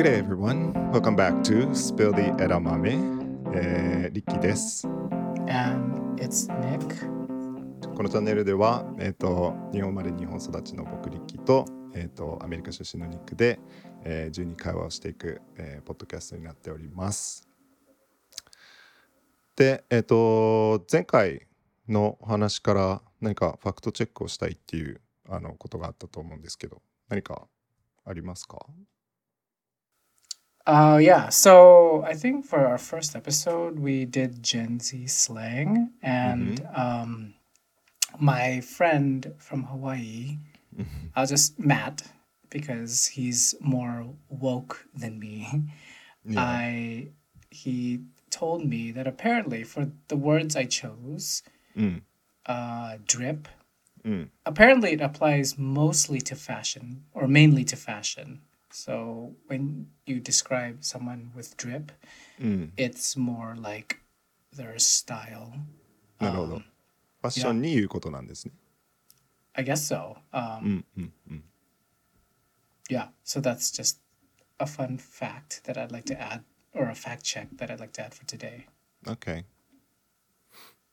Good day, everyone. Welcome back to Spill the Edamame. えー、リッキーです。And it's Nick. このチャンネルでは、えー、と日本生まれ日本育ちの僕リッキーと,、えー、とアメリカ出身のニックで、えー、自由に会話をしていく、えーポッドキャストになっております。で、えー、と前回のお話から何かファクトチェックをしたいっていうあのことがあったと思うんですけど何かありますか？Uh, yeah. So I think for our first episode, we did Gen Z slang, and mm-hmm. um, my friend from Hawaii, I'll just Matt because he's more woke than me. Yeah. I he told me that apparently for the words I chose, mm. uh, drip. Mm. Apparently, it applies mostly to fashion or mainly to fashion. So when you describe someone with drip, うん、 it's more like their style. なるほど。ファッションに言うことなんですね。 I guess so. う Um, ん、うん、うん。 yeah, so that's just a fun fact that I'd like to add, or a fact check that I'd like to add for today. OK。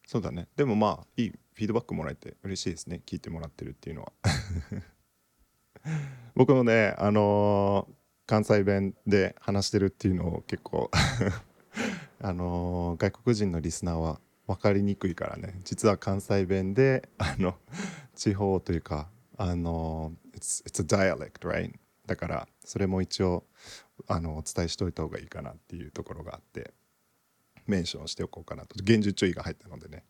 そうだね。でもまあ、いいフィードバックもらえて嬉しいですね。聞いてもらってるっていうのは。 僕もね、あのー関西弁で話してるっていうのを結構 あのー外国人のリスナーは分かりにくいからね。実は関西弁で、あの、地方というか、あの it's, it's a dialect, right? だから、それも一応、あの、お伝えしといた方がいいかなっていうところがあって。メンションしておこうかなと厳重注意が入ったのでね。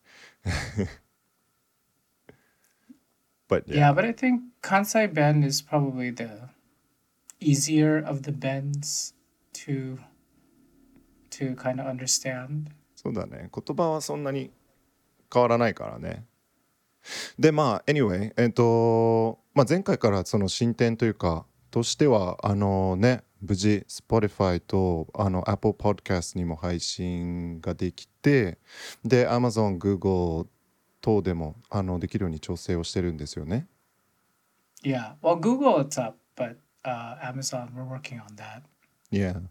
But Yeah, yeah, but I think Kansai Ben is probably the easier of the bends to to kind of understand. そうだね。言葉はそんなに変わらないからね。でまあ anyway えっ、と、まあ、前回からその進展というかとしてはあのね無事 Spotify とあの Apple Podcast にも配信ができてで Amazon、Google 等でもあのできるように調整をしてるんですよね。Yeah, well, Google it's up, but uh, Amazon we're working on that. Yeah.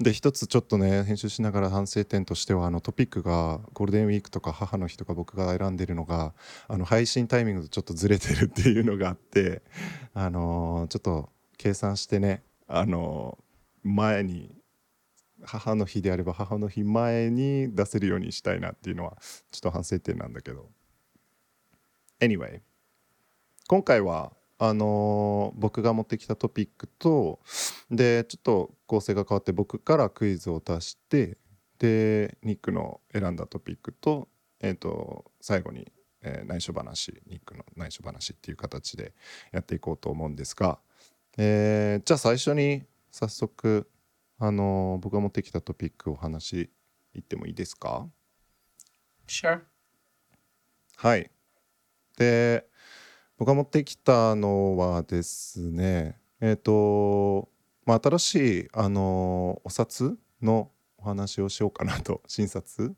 で一つちょっとね編集しながら反省点としてはあのトピックがゴールデンウィークとか母の日とか僕が選んでるのがあの配信タイミングとちょっとずれてるっていうのがあって あのーちょっと計算してねあのー前に母の日であれば母の日前に出せるようにしたいなっていうのはちょっと反省点なんだけど Anyway 今回はあのー僕が持ってきたトピックとでちょっと構成が変わって僕からクイズを出してでニックの選んだトピックと,、えー、と最後に、えー内緒話ニックの内緒話っていう形でやっていこうと思うんですが、えーじゃあ最初に早速、あのー僕が持ってきたトピックをお話しいってもいいですか？Sure. はい。で、僕が持ってきたのはですね、えっ、と、まあ、新しい、あのお札のお話をしようかなと、新札。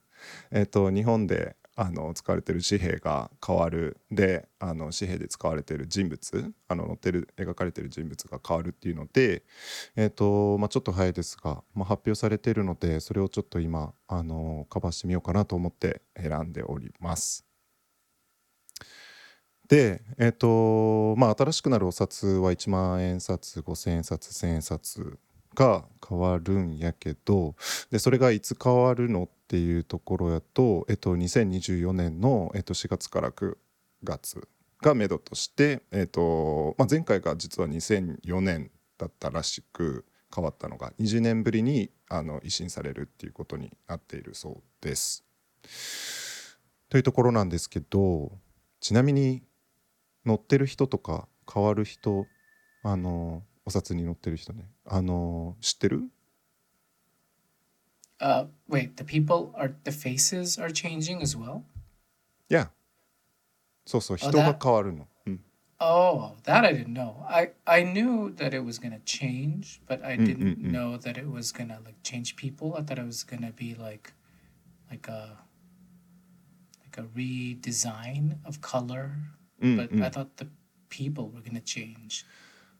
えっ、と、日本であの使われてる紙幣が変わるであの紙幣で使われてる人物あの載ってる描かれてる人物が変わるっていうので、えっとまあ、ちょっと早いですが、まあ、発表されているのでそれをちょっと今あのカバーしてみようかなと思って選んでおります。でえっとまあ新しくなるお札は1万円札5,000円札1,000円札が変わるんやけどでそれがいつ変わるのっていうところやと、えっと、2024年の、えっと、4月から9月がめどとして、えっとまあ、前回が実は2004年だったらしく変わったのが20年ぶりにあの維新されるっていうことになっているそうです。というところなんですけどちなみに乗ってる人とか変わる人あのお札に乗ってる人ねあの知ってる Uh, wait, the people are the faces are changing as well. いやそうそう人が変わるの。うん Oh, that I didn't know. I I knew that it was gonna change, but I Mm, didn't mm, mm. know that it was gonna like change people. I thought it was gonna be like, like a, like a redesign of color. うん、But うん I thought the people were gonna change.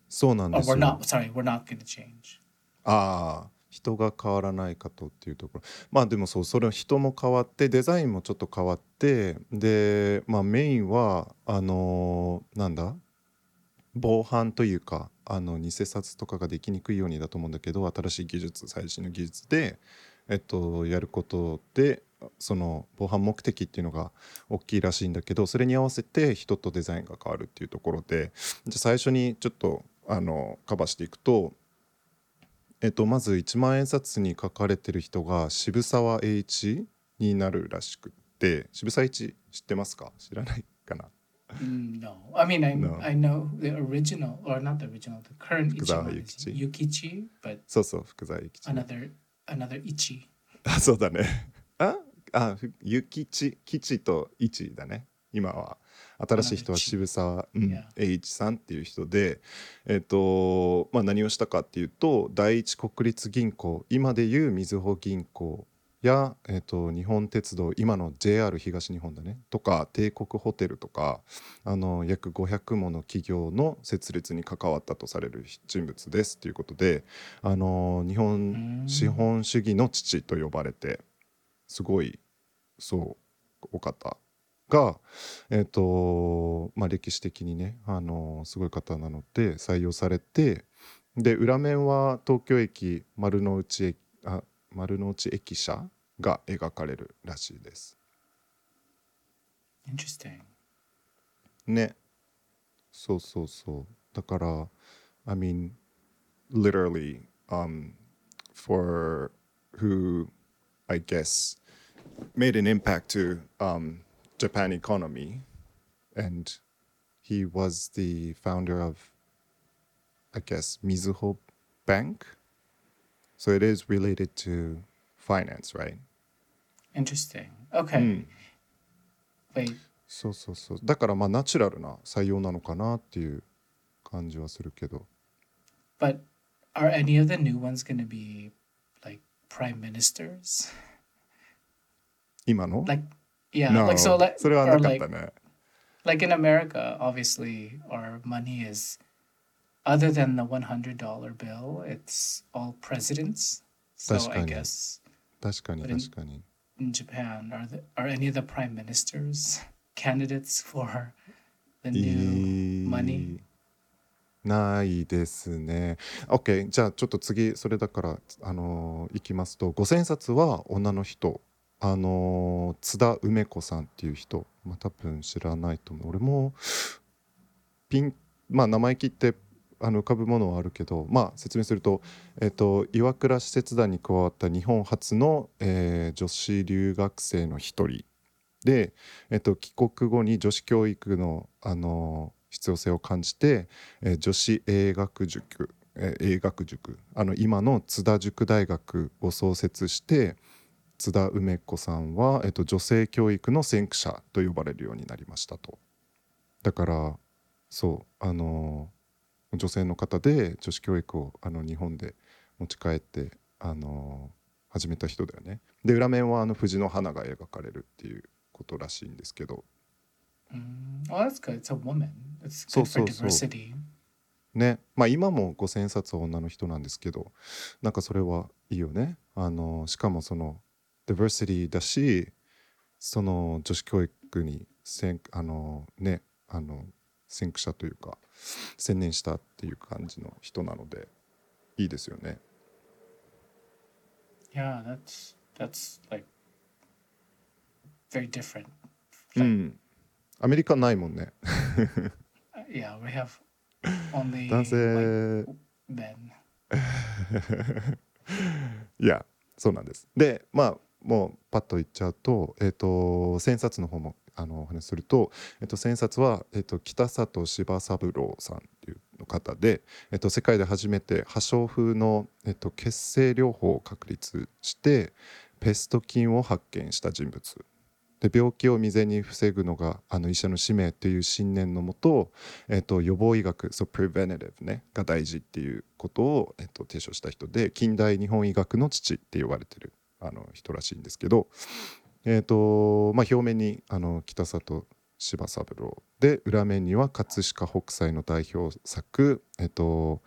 そうなん Or です we're よ。not. Sorry, we're not gonna change. ああ人が変わらないかとっていうところまあでもそうそれは人も変わってデザインもちょっと変わってでまあメインはあのーなんだ？防犯というかあの偽札とかができにくいようにだと思うんだけど新しい技術最新の技術で、えっと、やることでその防犯目的っていうのが大きいらしいんだけどそれに合わせて人とデザインが変わるっていうところでじゃあ最初にちょっとあのカバーしていくと、えっと、まず一万円札に書かれてる人が渋沢栄一になるらしくって渋沢栄一知ってますか？知らないかな？Mm, No, I mean I No. I know the original or not the original, the current Fukuzawa Ichiban is Yukichi? Yukichi, but そうそう福沢諭吉ね another another Ichi. あ そうだね。あ？あふゆきち吉と一だね。今は新しい人は渋沢、うん.栄一さんっていう人で、えっ、とまあ何をしたかっていうと第一国立銀行今でいうみずほ銀行や、えっと日本鉄道今の JR 東日本だねとか帝国ホテルとかあの約500もの企業の設立に関わったとされる人物ですっていうことであの日本資本主義の父と呼ばれてすごいそうお方が、えっとまあ、歴史的にねあのすごい方なので採用されてで裏面は東京駅丸の内駅あ丸の内駅舎が描かれるらしいです。Interesting. ねそうそうそうだから I mean literally um for who I guess made an impact to um Japan economy and he was the founder of I guess Mizuho Bank so it is related to finance right Interesting. Okay. うん、 Wait. そうそうそうだからまあナチュラルな採用なのかなっていう感じはするけど But are any of the new ones going to be like prime ministers? 今の Like, yeah, No, like so, like それは or なかっ like たね like in America, obviously, our money is other than the one hundred dollar bill, it's all presidents. So I 確かに。guess 確かに But in- 確かに in Japan, are the, are any of the prime ministers candidates for the new money? ないですね OK じゃあちょっと次それだからあのーいきますと五千冊は女の人あの津田梅子さんっていう人まあ多分知らないと思う。俺もピンまあ名前切ってあの浮かぶものはあるけどまあ説明すると,、えっと岩倉使節団に加わった日本初の、えー女子留学生の一人で、えっと帰国後に女子教育の、あの必要性を感じて、えー女子英学塾、え英学塾あの今の津田塾大学を創設して津田梅子さんは、えっと女性教育の先駆者と呼ばれるようになりましたと。だからそうあの女性の方で女子教育をあの日本で持ち帰ってあの始めた人だよね。で裏面はあの藤の花が描かれるっていうことらしいんですけど Mm, oh, that's good. It's a woman. It's good for so, so. diversity. ねまあ今も五千冊は女の人なんですけどなんかそれはいいよね。あのしかもそのディバーシティだしその女子教育に先あのねあの先駆者というか専念したっていう感じの人なのでいいですよね。Yeah, that's that's like very different. うん。アメリカないもんね。Uh, Yeah, we have only 男 like, 性 men. いやそうなんです。でまあもうパッと言っちゃうと,、えー、と千冊の方もあのお話しすると,、えー、と千冊は、えー、と北里柴三郎さんっていう方で、えー、と世界で初めて破傷風の、えー、と血清療法を確立してペスト菌を発見した人物。で病気を未然に防ぐのがあの医者の使命という信念のもと,、えっと予防医学そう preventative ねが大事っていうことを、えっと提唱した人で近代日本医学の父って呼ばれてるあの人らしいんですけど、えっとまあ、表面にあの北里柴三郎で裏面には葛飾北斎の代表作、えっと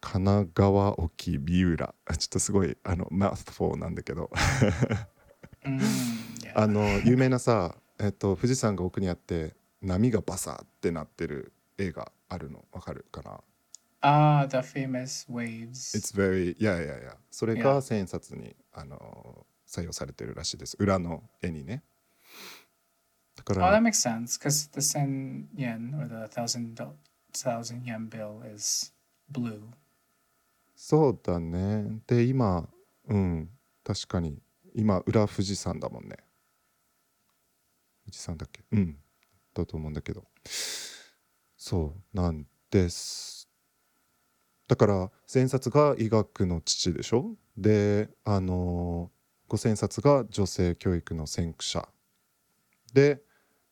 神奈川沖三浦。ちょっとすごいあのマウスフォーなんだけど。Mm. あの有名なさ、えっと、富士山が奥にあって波がバサーってなってる映画あるのわかるかな？Ah, the famous waves. It's very いやいやいやそれ Yeah. が千円札にあの採用されてるらしいです裏の絵にねだか Oh, ら that makes sense because the sen yen or the thousand do- thousand yen bill is blue. そうだねで今うん確かに今裏富士山だもんね富士山だっけうんだと思うんだけどそうなんですだから千円札が医学の父でしょ？であの五千円札が女性教育の先駆者。で、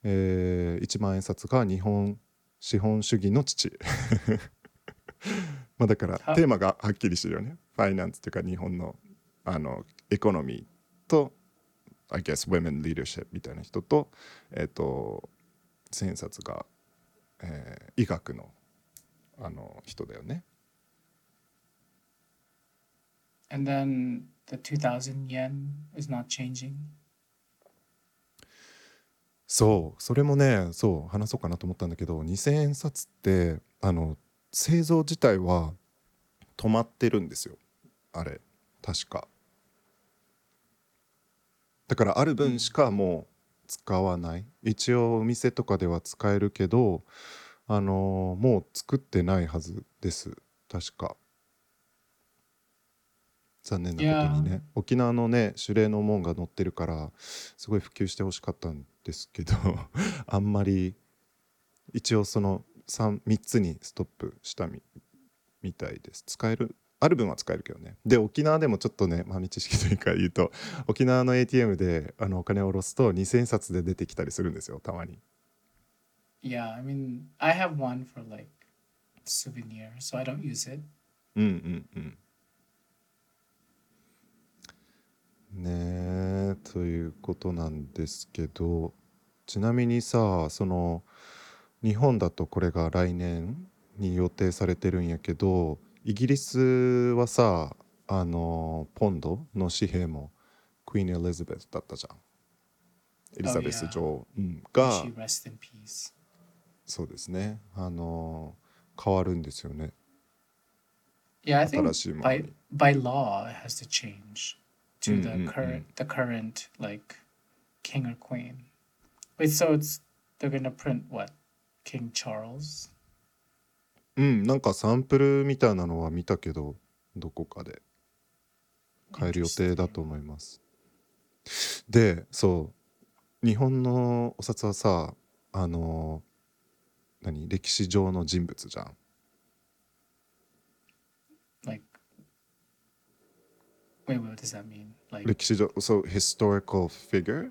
えー、一万円札が日本資本主義の父。まあだからは。テーマがはっきりしてるよね。ファイナンスっていうか日本のあのエコノミーと I guess women leadership みたいな人とえっ、と千円札が、えー医学のあの人だよね And then the 2000 yen is not changing. そうそれもねそう話そうかなと思ったんだけど2000円札ってあの製造自体は止まってるんですよ。あれ確か。だからある分しかもう使わない。一応お店とかでは使えるけどあのもう作ってないはずです。確か。残念なことにね。沖縄のね守礼の門が載ってるからすごい普及してほしかったんですけど あんまり一応その 3, 3つにストップしたみみたいです。使えるある分は使えるけどね。で沖縄でもちょっとね豆知識というか言うと沖縄の ATM であのお金を下ろすと2000円札で出てきたりするんですよたまに。Yeah, I mean, I have one for like souvenir, so I don't use it. うんうんうんねえということなんですけどちなみにさその日本だとこれが来年に予定されてるんやけどイギリスはさあのポンドの紙幣もクイーン・エリザベスだったじゃん。エリザベス.女王、うん、が.そうですね。あの変わるんですよね。Yeah, I think by に。by law it has to change to the Mm, mm, current the current like king or queen. Wait, so it's they're gonna print what? King Charles? うんなんかサンプルみたいなのは見たけどどこかで変える予定だと思いますでそう日本のお札はさあの何歴史上の人物じゃん Like wait, what does that mean? Like 歴史上 so historical figure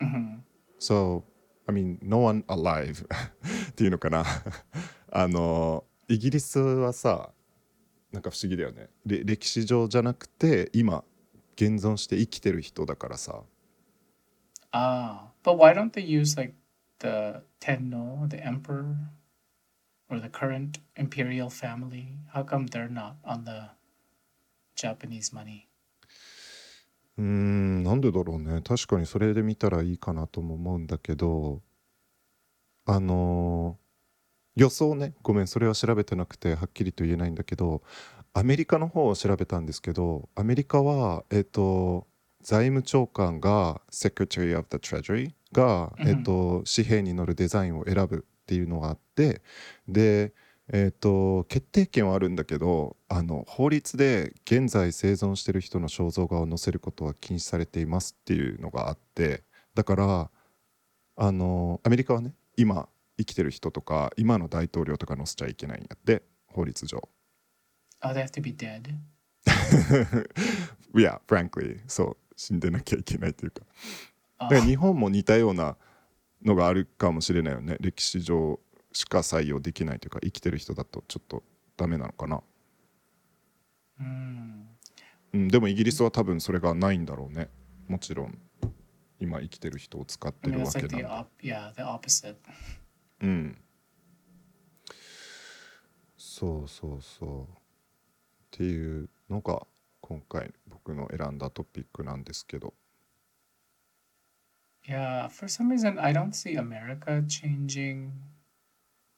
mhm. so I mean no one alive っていうのかなあのイギリスはさなんか不思議だよねれ歴史上じゃなくて今現存して生きてる人だからさ Ah, but why don't they use like the Tenno, the emperor, or the current imperial family? How come they're not on the Japanese money? うーんなんでだろうね。確かにそれで見たらいいかなとも思うんだけどあの予想ね。ごめんそれは調べてなくてはっきりと言えないんだけどアメリカの方を調べたんですけどアメリカはえっ、と財務長官が Secretary of the Treasury が、うん。えっと紙幣に載るデザインを選ぶっていうのがあってでえっと決定権はあるんだけどあの法律で現在生存してる人の肖像画を載せることは禁止されていますっていうのがあってだからあのアメリカはね今生きてる人とか今の大統領とか載せちゃいけないんやって法律上。Oh, they have to be dead? いや frankly. そう死んでなきゃいけないというか。Oh, だから日本も似たようなのがあるかもしれないよね歴史上しか採用できないというか生きてる人だとちょっとダメなのかな、mm. うん、でもイギリスは多分それがないんだろうねもちろん今生きてる人を使ってるわけなんで yeah, the opposite. うんそうそうそていうのが今回僕の選んだトピックなんですけど Yeah, for some reason, I don't see America changing.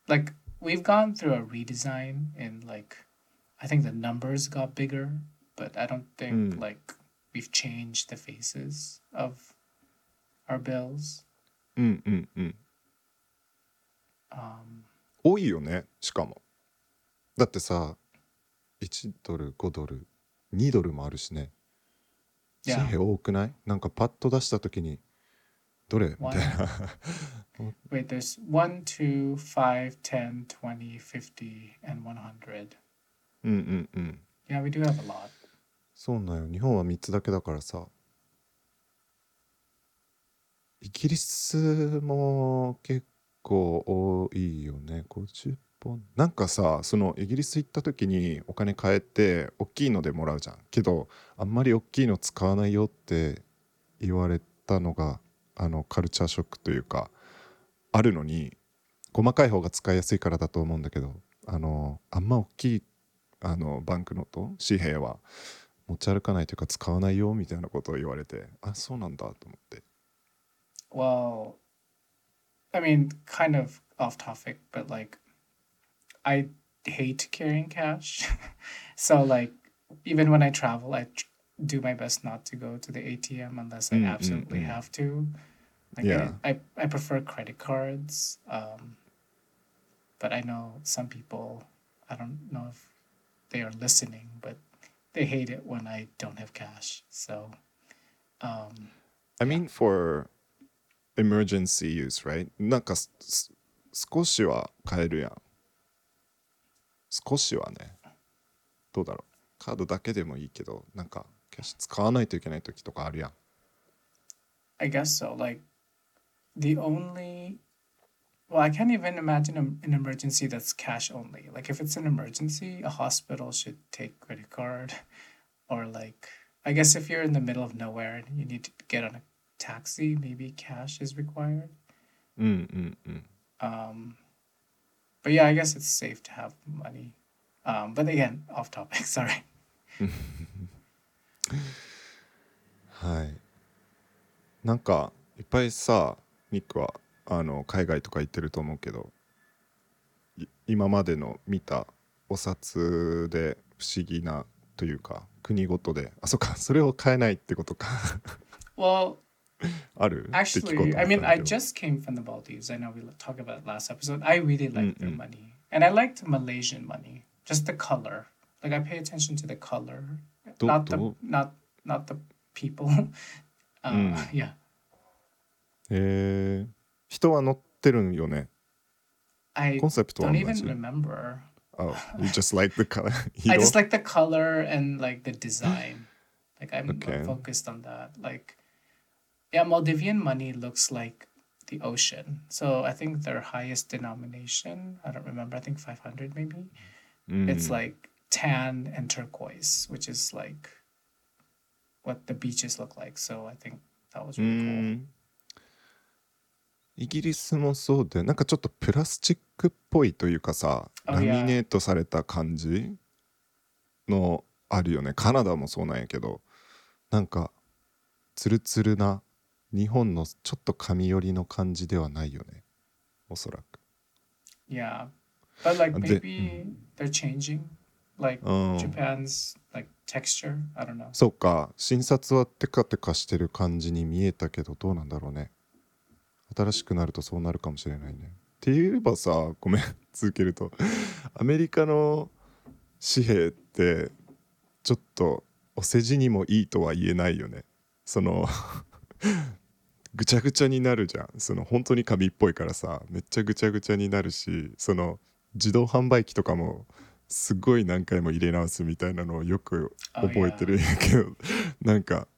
Like, we've gone through a redesign in, like, I think the numbers got bigger, but I don't think, Mm. like, we've changed the faces of our bills. うんうんうん Um, 多いよねしかもだってさ1ドル5ドル2ドルもあるしね紙 yeah. 幣多くないなんかパッと出した時にどれ？みたいな。Wait, there's 1, 2, 5, 10, 20, 50, and 100. うんうんうん。Yeah, we do have a lot. そうなんよ。日本は3つだけだからさ。イギリスも結構多いよね。50本。なんかさそのイギリス行った時にお金変えて大きいのでもらうじゃん。けどあんまり大きいの使わないよって言われたのがあのカルチャーショックというかあるのに細かい方が使いやすいからだと思うんだけどあのあんま大きいあのバンクノート紙幣は持ち歩かないというか使わないよみたいなことを言われてあそうなんだと思って Well, I mean, kind of off topic, but like, I hate carrying cash. so, like, even when I travel, I tr- do my best not to go to the ATM unless I Mm, mm, absolutely mm. have to. Like, Yeah. I, I, I prefer credit cards. Um, but I know some people, I don't know if they are listening, but they hate it when I don't have cash. So, um, I mean for emergency use right なんかすす少しは買えるやん少しはねどうだろうカードだけでもいいけどなんかキャッシュ 使わないといけない時とかあるやん I guess so. Like the only well, I can't even imagine a, an emergency that's cash only. Like if it's an emergency, a hospital should take credit card or like I guess if you're in the middle of nowhere and you need to get on a taxi, maybe cash is required. うんうんうん Um but yeah, I guess it's safe to have money. Um but again, off topic, sorry. はいなんかいっぱいさニックはあの海外とか行ってると思うけどい今までの見たお札で不思議なというか国ごとであそっかそれを変えないってことか Well, ある Actually, I mean, I just came from the Maldives. I know we talked about it last episode. I really like their money, and I liked Malaysian money. Just the color. Like I pay attention to the color, Do- not the do- not not the people. uh, Mm. Yeah, えー、人は乗ってるんよね I コンセプトは don't 同 even じ remember. Oh, you just like the color I 色 just like the color and like the design. Like I'm, I'm Okay. focused on that. Like, yeah, Maldivian money looks like the ocean. So I think their highest denomination, I don't remember. I think 500 maybe. うん It's like tan and turquoise, which is like what the beaches look like. So I think that was う really cool. んイギリスもそうでなんかちょっとプラスチックっぽいというかさ Oh, ラミ.ネートされた感じのあるよねカナダもそうなんやけどなんかツルツルな日本のちょっと紙寄りの感じではないよねおそらく Yeah. But like maybe they're changing like うん Japan's like texture? I don't know. そうか。診察はテカテカしてる感じに見えたけどどうなんだろうね。新しくなるとそうなるかもしれないね。って言えばさごめん続けると。アメリカの紙幣ってちょっとお世辞にもいいとは言えないよね。そのぐちゃぐちゃになるじゃん。その本当に紙っぽいからさめっちゃぐちゃぐちゃになるしその自動販売機とかもすごい何回も入れ直すみたいなのをよく Oh, 覚えてるんやけど、なんか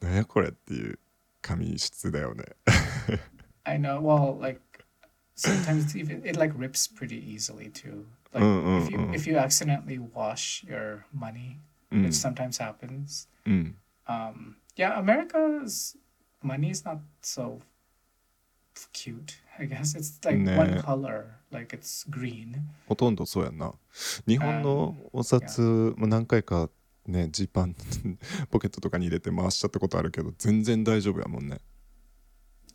なんやこれっていう紙質だよね I know. Well, like sometimes even it like rips pretty easily too. Like Mm, mm, if you mm. if you accidentally wash your money, うん which sometimes happens. うん、Um, yeah, America's money is not so cute. I guess it's like one color, like it's green. ほとんどそうやんな日本のお札も何回かねジーパンポケットとかに入れて回しちゃったことあるけど全然大丈夫やもんね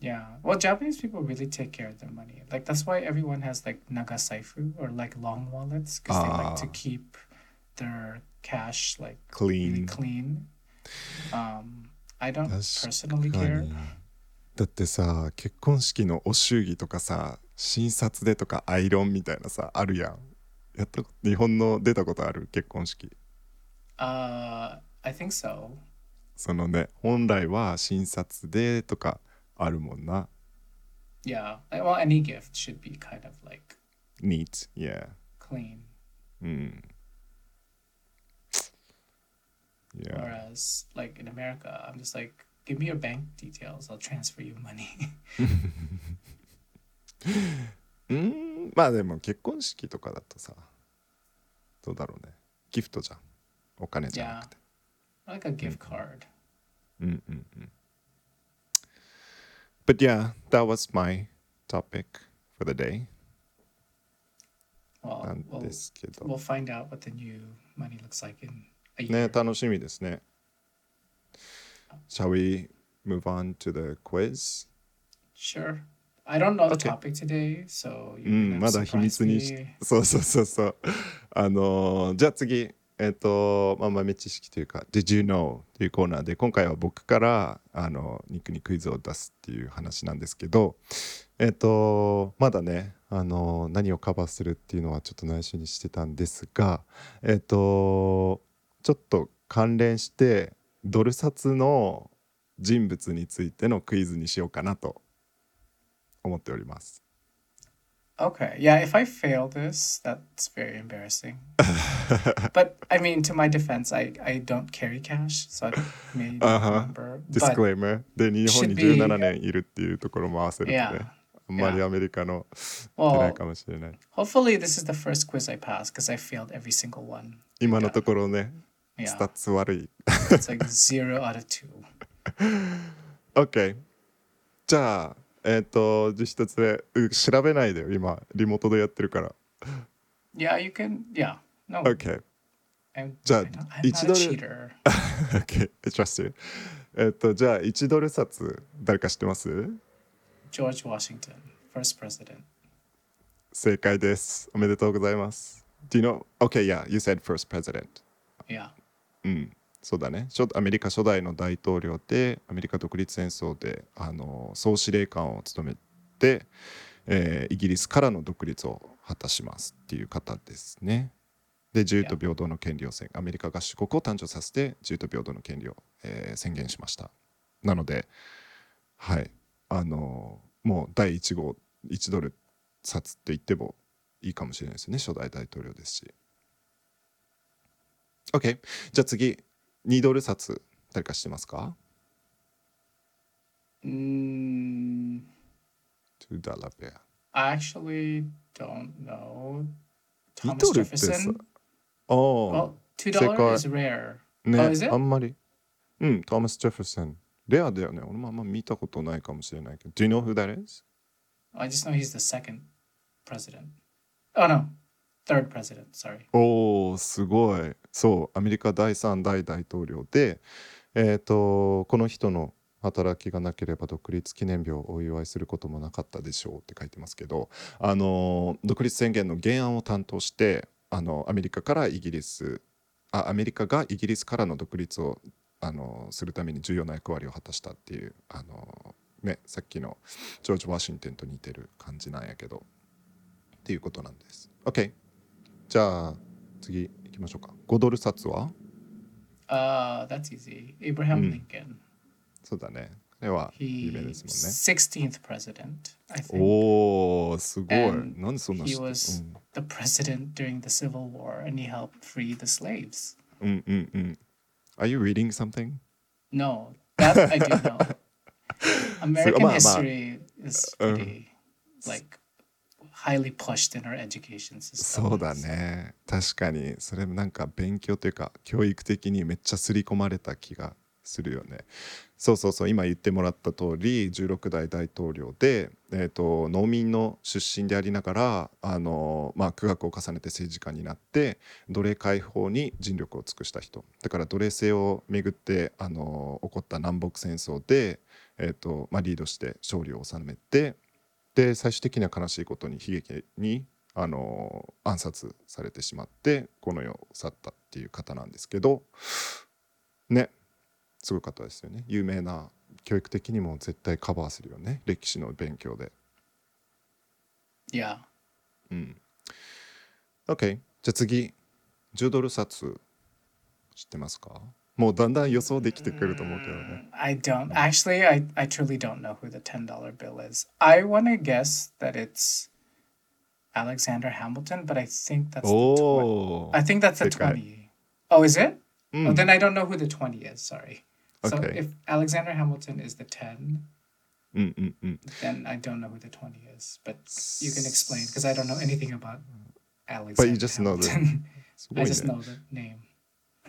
Yeah. Well, Japanese people really take care of their money. Like that's why everyone has like naga saifu or like long wallets because they like to Ah. keep their cash like クリ really clean. Um, I don't personally care. にだってさ結婚式のお祝儀とかさ診察でとかアイロンみたいなさあるやんやった日本の出たことある結婚式 Uh, I think so. そのね本来は診察でとかあるもんな Yeah. Uh, Well, any gift should be kind of like neat yeah clean. うん。Yeah. Whereas, like in America, I'm just like, give me your bank details. I'll transfer you money. うーんまあでも結婚式とかだとさどうだろうねギフトじゃんお金じゃなくて like a gift card. うんうんうん But yeah that was my topic for the day Well, なん we'll, ですけど we'll find out what the new money looks like in a year. ね楽しみですね Shall we move on to the quiz? Sure. I don't know the topic today, so う you're ん、まだ秘密にし.そうそうそうそうあのーじゃあ次えっ、と、まあ、豆知識というか「Did you know?」っていうコーナーで今回は僕からあのニックにクイズを出すっていう話なんですけどえっ、とまだねあの何をカバーするっていうのはちょっと内緒にしてたんですがえっ、とちょっと関連してドル札の人物についてのクイズにしようかなと思っております。Okay, yeah, if I fail this, that's very embarrassing. but I mean, to my defense, I, I don't carry cash, so I may not Uh-huh. remember. マーで日本に should be- 17年いるっていうところも合わせるとね Yeah. あんまりアメリカの出ない well, かもしれない hopefully this is the first quiz I pass because I failed every single one. 今のところねスタッ Yeah, ツ悪い it's like zero out of two. OK じゃあえっ、とじゃあ一つ目う調べないでよ今リモートでやってるから Yeah, you can. Yeah, no, OK I'm each not a dollar- cheater. OK trust you えっとじゃあ1ドル札誰か知ってます George Washington, first president. 正解ですおめでとうございます Do you know OK yeah you said first president Yeah. うん、そうだね初アメリカ初代の大統領でアメリカ独立戦争であの総司令官を務めて、えーイギリスからの独立を果たしますっていう方ですね。で自由と平等の権利を宣アメリカ合衆国を誕生させて自由と平等の権利を、えー宣言しました。なのではいあのもう第1号1ドル札って言ってもいいかもしれないですよね初代大統領ですし。OK じゃあ次2ドル札誰か知ってますか Mm, 2ダラベア I actually don't know. 2 Thomas ドルってさ.ああ Well, two 正 dollar 解 is rare. ね oh, is? あんまりうんトーマス・ジェファソンレアだよね俺もあんま見たことないかもしれないけど Do you know who that is? I just know he's the second president. Oh no, third president. Sorry. おおすごいそうアメリカ第3代大統領でえっ、とこの人の働きがなければ独立記念日をお祝いすることもなかったでしょうって書いてますけどあの独立宣言の原案を担当してあのアメリカからイギリスあアメリカがイギリスからの独立をあのするために重要な役割を果たしたっていうあの、ね、さっきのジョージ・ワシントンと似てる感じなんやけどっていうことなんです。OK じゃあ次きましょうか。5ドル札は Uh, that's easy. Abraham Hmm. Lincoln. そうだね。これは有名ですもん 16th president, I ね。think. おおすごい。なんでそんな He was the president during the Civil War, and he helped free the slaves. うんうんうんうん。Are you reading something? No, that I do know. American history is uh, pretty like highly pushed in our education system. そうだね。確かにそれもなんか勉強というか教育的にめっちゃ刷り込まれた気がするよね。そうそうそう今言ってもらった通り16代大統領で、えー、と農民の出身でありながらあの、まあ、苦学を重ねて政治家になって奴隷解放に尽力を尽くした人だから奴隷制をめぐってあの起こった南北戦争で、えーとまあ、リードして勝利を収めてで最終的には悲しいことに悲劇にあの暗殺されてしまってこの世を去ったっていう方なんですけどねすごかったですよね。有名な教育的にも絶対カバーするよね。歴史の勉強で。Yeah. うん。OK じゃあ次。10ドル札知ってますか？もうだんだん予想できてくると思うけどね I don't actually. I I truly don't know who the ten dollar bill is. I want to guess that it's Alexander Hamilton, but I think that's the tw- おお I think that's the 正解。 twenty. Oh, is it? うん Oh, then I don't know who the twenty is. Sorry. So Okay. if Alexander Hamilton is the ten, うんうんうん then I don't know who the twenty is. But you can explain because I don't know anything about Alexander. But you just know the- Hamilton. すご I いね just know the name.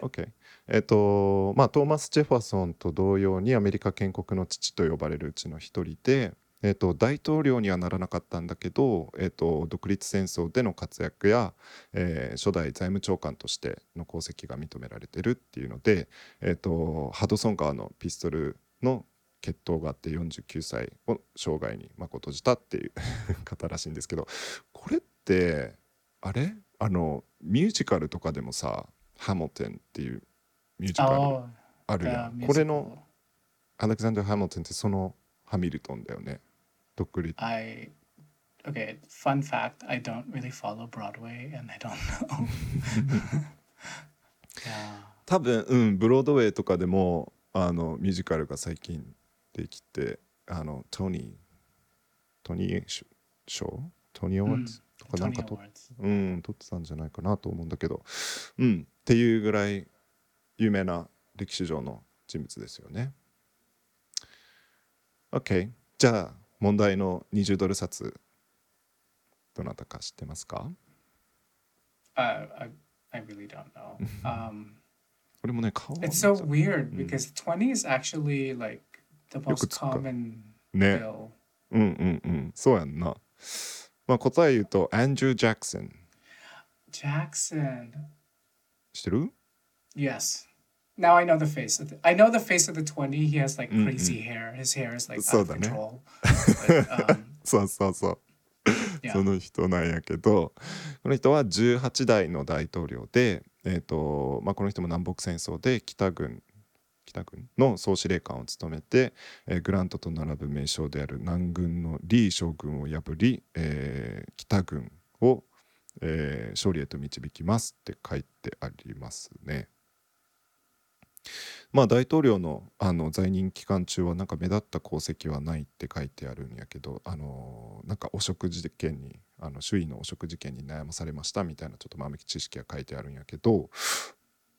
OK えっ、とまあトーマス・ジェファソンと同様にアメリカ建国の父と呼ばれるうちの一人で、えっと大統領にはならなかったんだけど、えっと独立戦争での活躍や、えー初代財務長官としての功績が認められてるっていうので、えっとハドソン川のピストルの決闘があって49歳を生涯に幕を閉じたっていう 方らしいんですけどこれってあれ？あのミュージカルとかでもさ「ハモテン」っていうミュージカル Oh, あるやん、これの.アレクサンダー・ハミルトンってそのハミルトンだよね独立 I okay, fun fact, I don't really follow Broadway and I don't know. yeah. 多分うんブロードウェイとかでもあのミュージカルが最近できてあのトニートニーショショートニー・オーワーズとかなんかと.うん撮ってたんじゃないかなと思うんだけどうんっていうぐらい有名な歴史上の人物ですよね OK じゃあ問題の20ドル札どなたか知ってますか Uh, I, I really don't know. Um, これもね顔 it's so weird because 20 is actually like the most common ね bill. うんうんうんそうやんなまあ答え言うとアンドリュー・ジャクソン Jackson. 知ってる Yes. Now I know the face of the I know the face of the 20. He has like Mm, crazy hair. His hair is like out of control. But, um, そうそうそう.その人なんやけどこの人は18代の大統領で、えーとまあ、この人も南北戦争で北軍北軍の総司令官を務めて、えーグラントと並ぶ名将である南軍のリー将軍を破り、えー北軍を、えー勝利へと導きますって書いてありますね。まあ大統領のあの在任期間中はなんか目立った功績はないって書いてあるんやけどあのなんか汚職事件にあの周囲の汚職事件に悩まされましたみたいなちょっと豆知識が書いてあるんやけど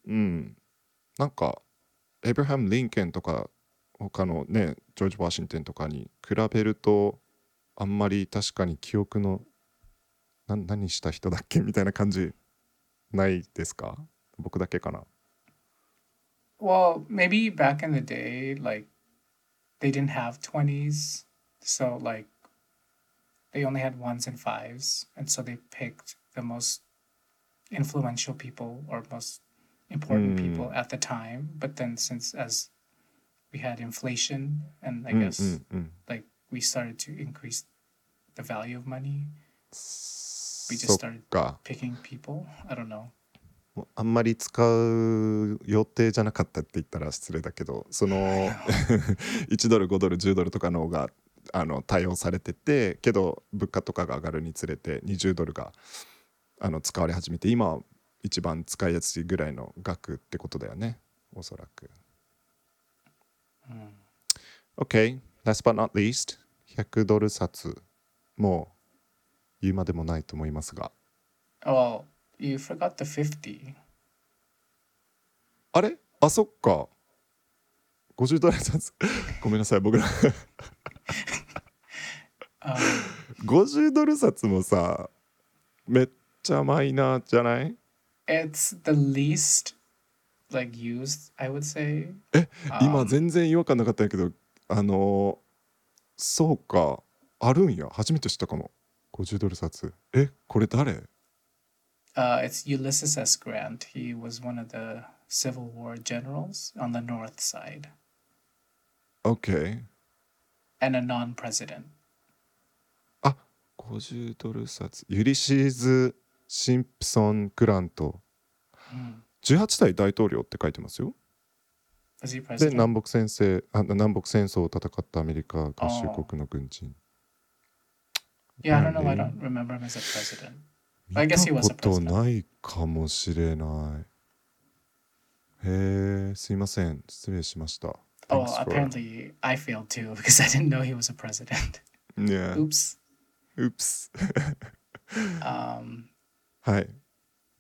うん。なんかエブラハム・リンケンとか他のねジョージ・ワシントンとかに比べるとあんまり確かに記憶のな何した人だっけみたいな感じないですか？僕だけかな。Well, maybe back in the day, like they didn't have 20s. So, like, they only had ones and fives. And so they picked the most influential people or most important mm. people at the time. But then, since as we had inflation, and I mm, guess mm, like we started to increase the value of money, we just started picking people. I don't know. あんまり使う予定じゃなかったって言ったら失礼だけどその1ドル5ドル10ドルとかの方があの対応されててけど物価とかが上がるにつれて20ドルがあの使われ始めて今は一番使いやすいぐらいの額ってことだよね。おそらく。OK last but not least 100ドル札もう言うまでもないと思いますが。Oh, you forgot the 50. あれ？あそっか。50ドル札 ごめんなさい僕ら Um, 50ドル札もさめっちゃマイナーじゃない？It's the least like used, I would say. 今 Um, 全然違和感なかったんやけどあのーそうか。あるんや。初めて知ったかも。50ドル札。え？これ誰？Uh, it's Ulysses S. Grant. He was one of the Civil War generals on the North side ?OK and a non president. あ50ドル札ユリシーズ・シンプソン・グラント Mm. 18代大統領って書いてますよで?南北戦争あ南北戦争を戦ったアメリカ合衆国の軍人 yeah, I don't know. I don't remember him as a president. 見 I た guess he was こ a と president. ないかもしれないへえすいません失礼しました Oh, Thanks for- apparently I failed too because I didn't know he was a president. Yeah. Oops. Oops. Um, はい。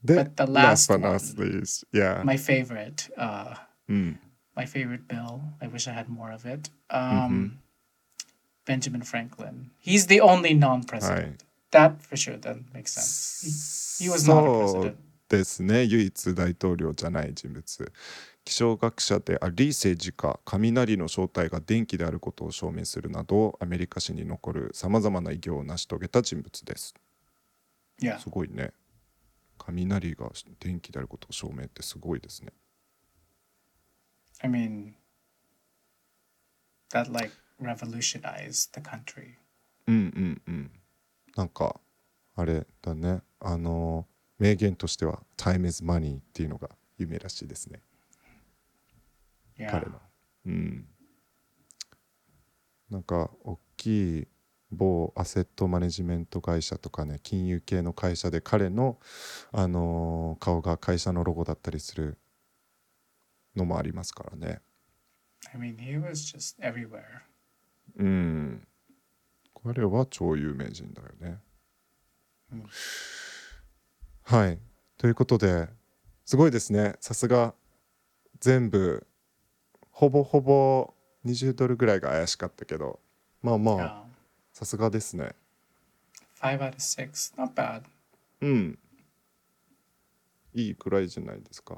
で、 But the last last but not one- least, yeah. my favorite, uh, うん。 my favorite bill. I wish I had more of it. Um, Benjamin Franklin. He's the only non-president. That for sure that makes sense. He, was not a president. ですね。唯一大統領じゃない人物。気象学者であり政治家雷の正体が電気であることを証明するなどアメリカ史に残るさまざまな偉業を成し遂げた人物です。Yeah. すごいね。雷が電気であることを証明ってすごいですね。I mean, that like revolutionized the country. うんうんうん。なんかあれだね。あの名言としては「Time is money」っていうのが有名らしいですね。彼の。うん。なんか大きい某アセットマネジメント会社とかね金融系の会社で彼の、あのー顔が会社のロゴだったりするのもありますからね。I mean, he was just everywhere. うん。彼は超有名人だよね。うんはい。ということですごいですね。さすが全部ほぼほぼ20ドルぐらいが怪しかったけどまあまあ.さすがですね。Five out of six. Not bad. うん。いいくらいじゃないですか。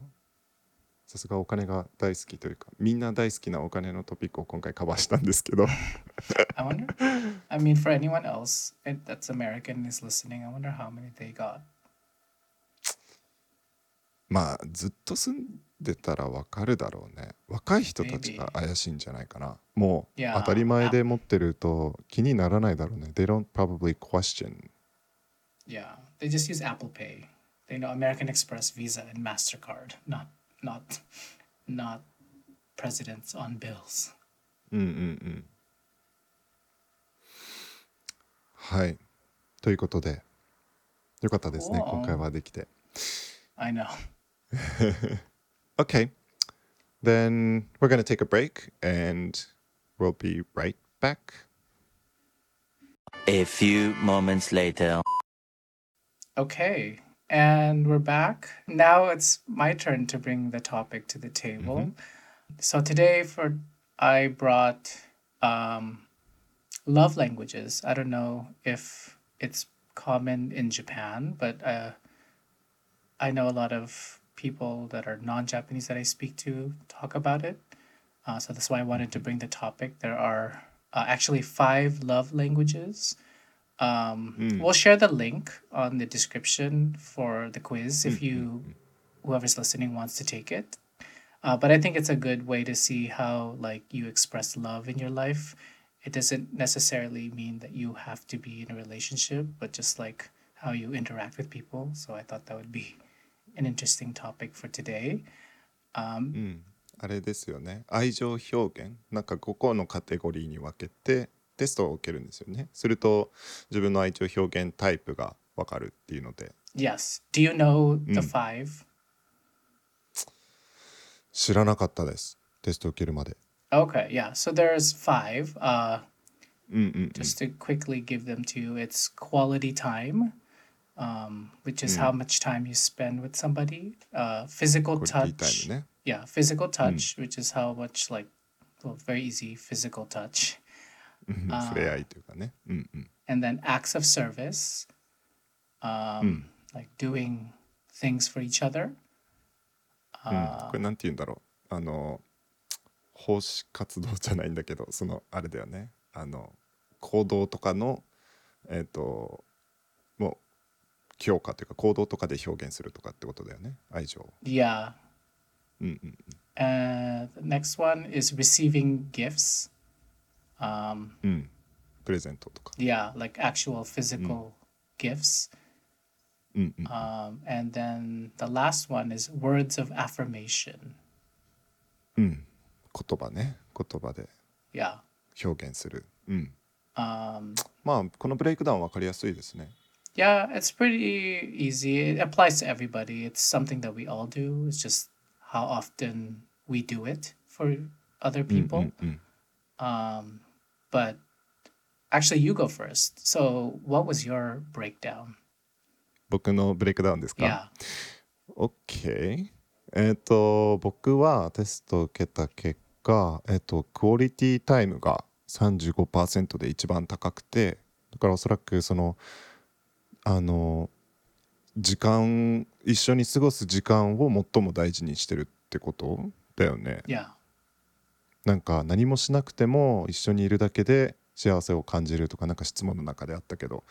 さすがお金が大好きというかみんな大好きなお金のトピックを今回カバーしたんですけど I wonder? I mean, for anyone else that's American is listening, I wonder how many they got. まあずっと住んでたらわかるだろうね若い人たちが怪しいんじゃないかなもう当たり前で持ってると気にならないだろうね They don't probably question Yeah, they just use Apple Pay. They know American Express, Visa, and Mastercard. Not, not, not presidents on bills. うんうんうんはいということでよかったですね Cool. 今回はできて I know. Okay then we're gonna take a break and we'll be right back A few moments later. Okay, and we're back. Now it's my turn to bring the topic to the table. So today, for I brought um, love languages. I don't know if it's common in Japan, but uh, I know a lot of people that are non-Japanese that I speak to talk about it. Uh, so that's why I wanted to bring the topic. There are uh, actually five love languages. Um, We'll share the link on the description for the quiz if you, whoever's listening, wants to take it. Uh, but I think it's a good way to see how like you express love in your life. It doesn't necessarily mean that you have to be in a relationship, but just like how you interact with people. So I thought that would be an interesting topic for today. うんあれですよね愛情表現なんか5個のカテゴリーに分けてテストを受けるんですよねすると自分の愛情表現タイプが分かるっていうので Yes. Do you know the five? 知らなかったですテストを受けるまで Okay, yeah. So there's five. Uh, うんうんうん just to quickly give them to you, it's quality time, um, which is how much time you spend with somebody. Uh, physical クオリティタ touch, イムね yeah, physical touch, which is how much like, well, very easy physical touch, うん触れ合いというかねうんうん and then acts of service, um, like doing things for each other, うん、これなんて言うんだろうあの 奉仕活動じゃないんだけどそのあれだよねあの行動とかのえっ、ともう強化というか行動とかで表現するとかってことだよね愛情 Yeah. うんうん Uh, the next one is receiving gifts. Um, うんプレゼントとか yeah, like actual physical gifts. うんうん Um, and then the last one is words of affirmation. うん言葉ね言葉で Yeah. 表現するうん Um, まあこのブレイクダウン分かりやすいですね yeah, it's pretty easy. It applies to everybody. It's something that we all do. It's just how often we do it for other うん people. うん Um, but actually, you go first. So, what was your breakdown? 僕のブレイクダウンですか Yeah. OK。えっ、と、僕はテストを受けた結果、えっ、と、クオリティタイムが35%で一番高くて、だからおそらくその、あの、時間、一緒に過ごす時間を最も大事にしてるってことだよね。Yeah. なんか何もしなくても一緒にいるだけで幸せを感じるとかなんか質問の中であったけど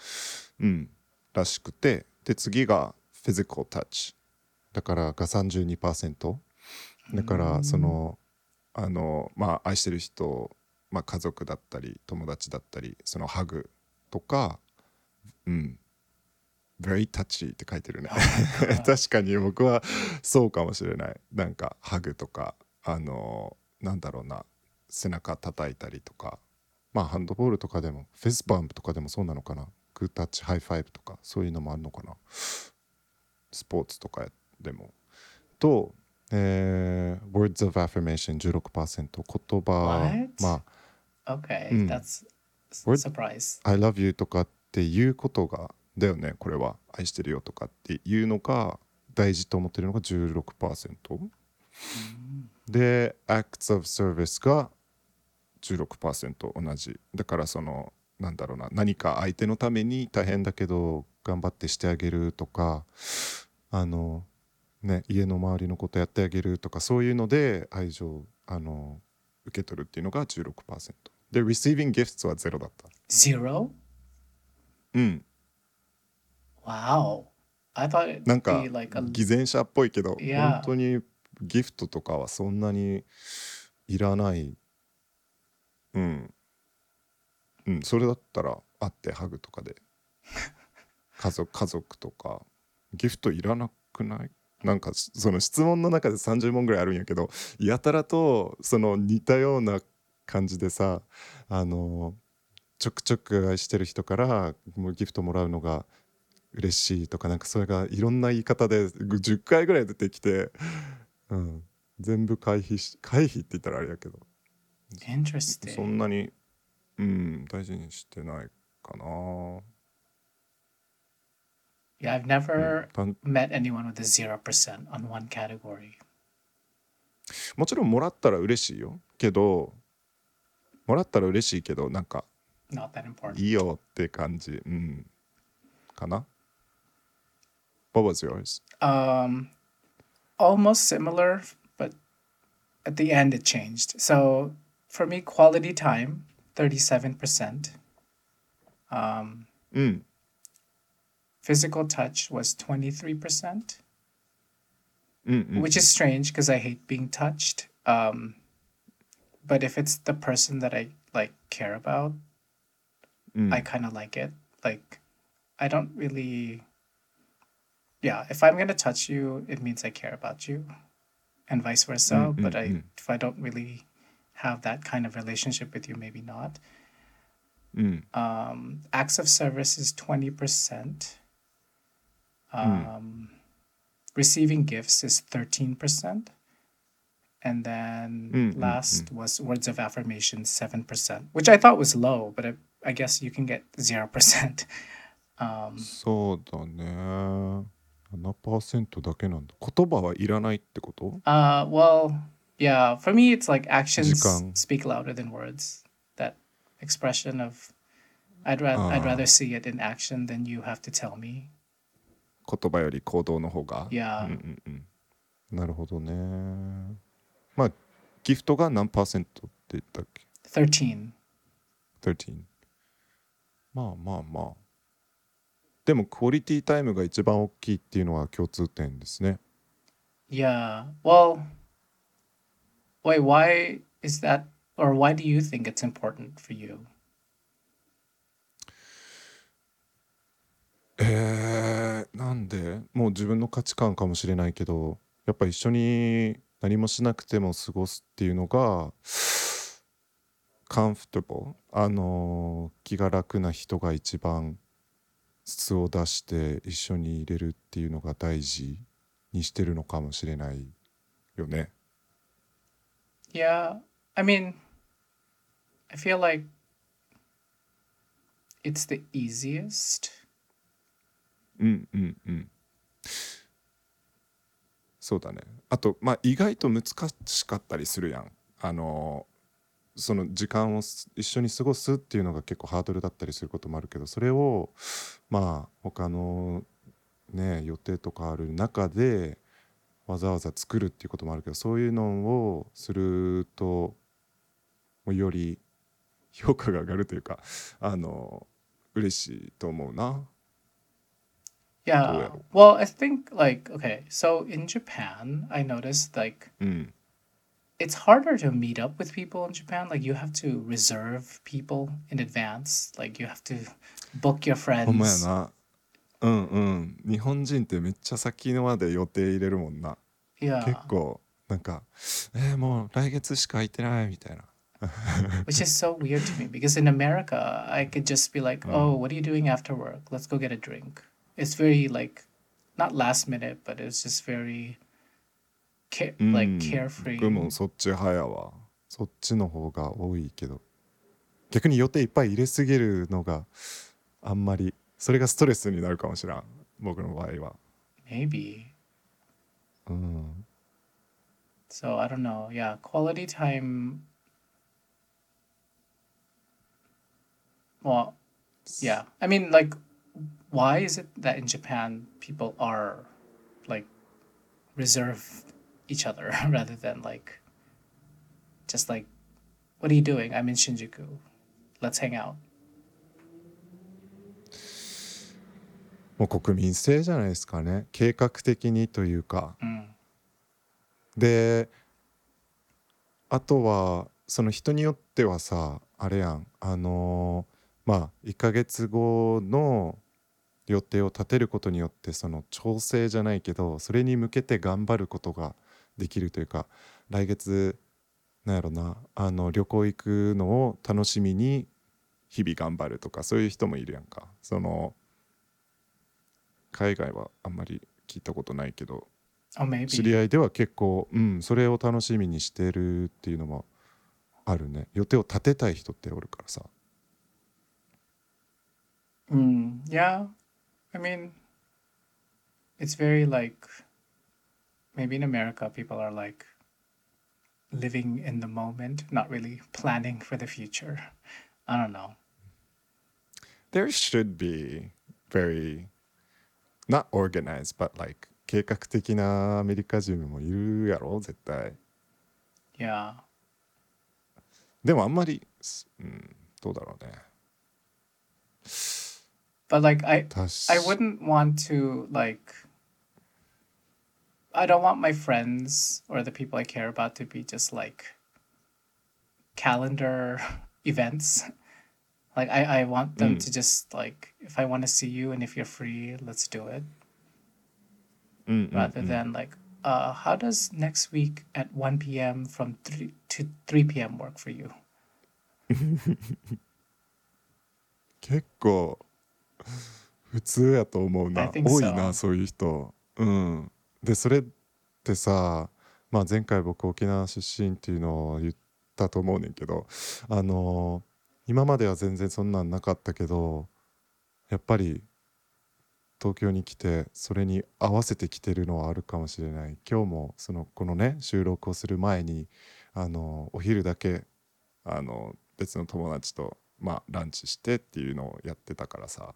うんらしくてで次がフィジカルタッチだからが32%だからそのあのまあ愛してる人、まあ、家族だったり友達だったりそのハグとかうん。very touchy って書いてるね。確かに僕はそうかもしれない。なんかハグとかあのなんだろうな。背中叩いたりとか。まあハンドボールとかでもフェスバンプとかでもそうなのかな。グータッチハイファイブとかそういうのもあるのかな。スポーツとかでも。と、えー、words of affirmation 16%言葉。What? ま Okay. Mm. That's s- Word- surprise. あ I love you とかっていうことがだよねこれは。愛してるよとかっていうのが大事と思ってるのが16%で acts of service が16%同じ。だからそのなんだろうな。何か相手のために大変だけど頑張ってしてあげるとか。あのね家の周りのことやってあげるとかそういうので愛情あの受け取るっていうのが16%で receiving gifts はゼロだった。Zero? うん、Wow. I thought it'd なんか be like a 偽善者っぽいけど、Yeah. 本当にギフトとかはそんなにいらない。うん。うんそれだったら会ってハグとかで。家族家族とかギフトいらなくない？なんかその質問の中で30問ぐらいあるんやけどやたらとその似たような感じでさあのちょくちょく愛してる人からもうギフトもらうのが嬉しいとかなんかそれがいろんな言い方で10回ぐらい出てきて、うん、全部回避し回避って言ったらあれやけどそ.んなに、うん、大事にしてないかな。Yeah, I've never たん met anyone with a zero percent on one category. もちろんもらったら嬉しいよけどもらったら嬉しいけどなんか Not that important. いいよって感じ、うん、かな What was yours? Um, almost similar, but at the end it changed. So for me, quality time, thirty-seven percent. Um, うん、 Physical touch was 23%, Mm-mm. which is strange because I hate being touched. Um, but if it's the person that I like care about, mm. I kind of like it. Like, I don't really. Yeah, if I'm gonna touch you, it means I care about you, and vice versa. Mm-hmm. But mm, I, mm. if I don't really have that kind of relationship with you, maybe not. Mm. Um, acts of service is twenty percent. Um, receiving gifts is thirteen percent. And then Mm, mm, last was words of affirmation, seven percent, which I thought was low, but I, I guess you can get zero percent. Um, そうだね。7%だけなんだ。言葉はいらないってこと uh, well, yeah, for me, it's like actions Jikang. speak louder than words. That expression of, I'd rather I'd Ah. rather see it in action than you have to tell me. 言葉より行動の方が。Yeah. うんうんうん。なるほどねまあギフトが何パーセントって言ったっけ？13 13まあまあまあでもクオリティタイムが一番大きいっていうのは共通点ですね Yeah. Well, wait, why is that, or why do you think it's important for you? えー、なんで？もう自分の価値観かもしれないけどやっぱ一緒に何もしなくても過ごすっていうのがカンフトボあの気が楽な人が一番質を出して一緒に入れるっていうのが大事にしてるのかもしれないよね。Yeah. I mean, I feel like it's the easiest. うんうんうん。そうだね。あとまあ意外と難しかったりするやん。あのその時間を一緒に過ごすっていうのが結構ハードルだったりすることもあるけどそれをまあ他のね予定とかある中でわざわざ作るっていうこともあるけどそういうのをするとより評価が上がるというかあの嬉しいと思うな。Yeah. Cool. Well, I think like okay, so in Japan, I noticed like うん、 it's harder to meet up with people in Japan. Like you have to reserve people in advance. Like you have to book your ほんまや friends. なうんうん日本人ってめっちゃ先のまで予定入れるもんな Yeah. 結構なんか「えー、もう来月しか空いてない」みたいな Which is so weird to me because in America, I could just be like, "Oh, what are you doing after work? Let's go get a drink." It's very like not last minute, but it's just very ca- うん like carefree. 僕もそっち派やわそっちの方が多いけど逆に予定いっぱい入れすぎるのがあんまりそれがストレスになるかもしらん僕の場合は Maybe. うん So I don't know. Yeah, quality time. Well, yeah. I mean, like, why is it that in Japan people are like reserve each other rather than like just like, what are you doing? I'm in Shinjuku. Let's hang out. もう国民性じゃないですかね計画的にというか Mm. であとはその人によってはさあれやんあのーまあ1ヶ月後の予定を立てることによってその調整じゃないけどそれに向けて頑張ることができるというか来月なんやろなあの旅行行くのを楽しみに日々頑張るとかそういう人もいるやんかその海外はあんまり聞いたことないけど Oh. 知り合いでは結構うんそれを楽しみにしてるっていうのもあるね予定を立てたい人っておるからさ Mm, yeah. I mean, it's very like maybe in America, people are like living in the moment, not really planning for the future. I don't know. There should be very not organized but like 計画的なアメリカ人もいるやろ絶対 Yeah. でもあんまりすうんどうだろうね but like I I wouldn't want to like I don't want my friends or the people I care about to be just like calendar events. Like I, I want them mm. to just like if I want to see you and if you're free, let's do it. Mm, mm, Rather mm, than like, uh, how does next week at one p.m. from three to three p.m. work for you? 結構普通やと思うな。多い.なそういう人。うん。でそれってさ、まあ、前回僕沖縄出身っていうのを言ったと思うねんけどあの今までは全然そんなんなかったけどやっぱり東京に来てそれに合わせてきてるのはあるかもしれない。今日もそのこのね収録をする前にあのお昼だけあの別の友達と、まあ、ランチしてっていうのをやってたからさ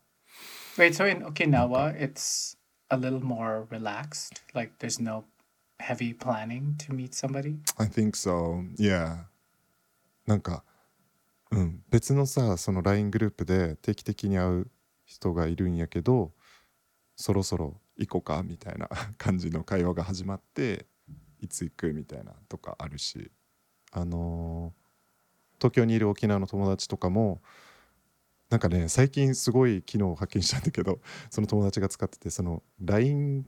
Wait, so in Okinawa it's a little more relaxed. Like there's no heavy planning to meet somebody? I think so. Yeah. なんか、うん、別のさ、その LINE グループで定期的に会う人がいるんやけど、そろそろ行こうかみたいな感じの会話が始まって、いつ行くみたいなとかあるし、あのー東京にいる沖縄の友達とかも、なんかね、最近すごい機能を発見したんだけど、その友達が使ってて、その LINE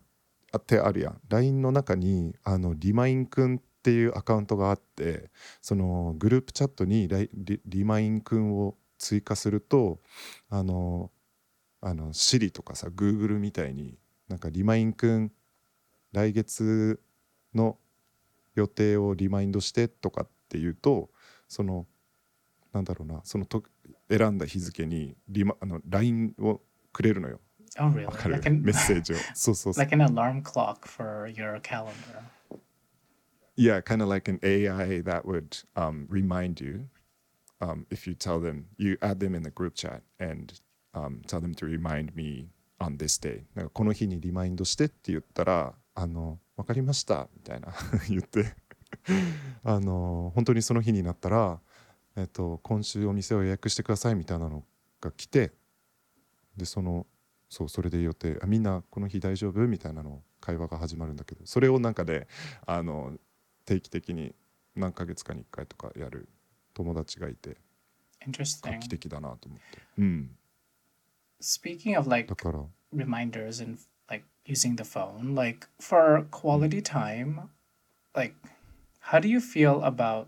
ってあるやん。LINE の中にあのリマインくんっていうアカウントがあってそのグループチャットにリリマインくんを追加するとあのあの Siri とかさ Google みたいになんかリマインくん来月の予定をリマインドしてとかっていうとそのなんだろうなそのと選んだ日付にリマあの LINE をくれるのよ Oh, really? わかる Like an, メッセージをそうそうそう like an alarm clock for your calendar. Yeah, kind of like an AI that would um, remind you um, if you tell them, you add them in the group chat and um, tell them to remind me on this day. なんかこの日にリマインドしてって言ったら、あの、わかりましたみたいな言って、あの、本当にその日になったら、えっと、今週お店を予約してくださいみたいなのが来て、で、その、そう、それで予定、あみんなこの日大丈夫？みたいなの会話が始まるんだけど、それをなんかで、あの、定期的に何ヶ月かに1回とかやる友達がいて画.期的だなと思って。うん、Speaking of like だから。reminders and like using the phone, like for quality time, like how do you feel about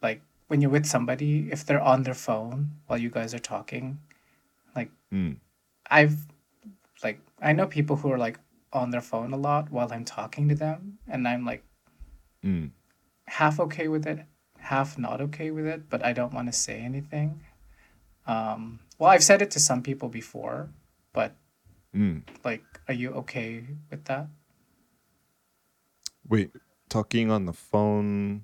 like when you're with somebody, if they're on their phone while you guys are talking, like mm. I've like I know people who are like on their phone a lot while I'm talking to them, and I'm like mm. half okay with it, half not okay with it, but I don't want to say anything. Um, well, I've said it to some people before, but mm. like, are you okay with that? Wait, talking on the phone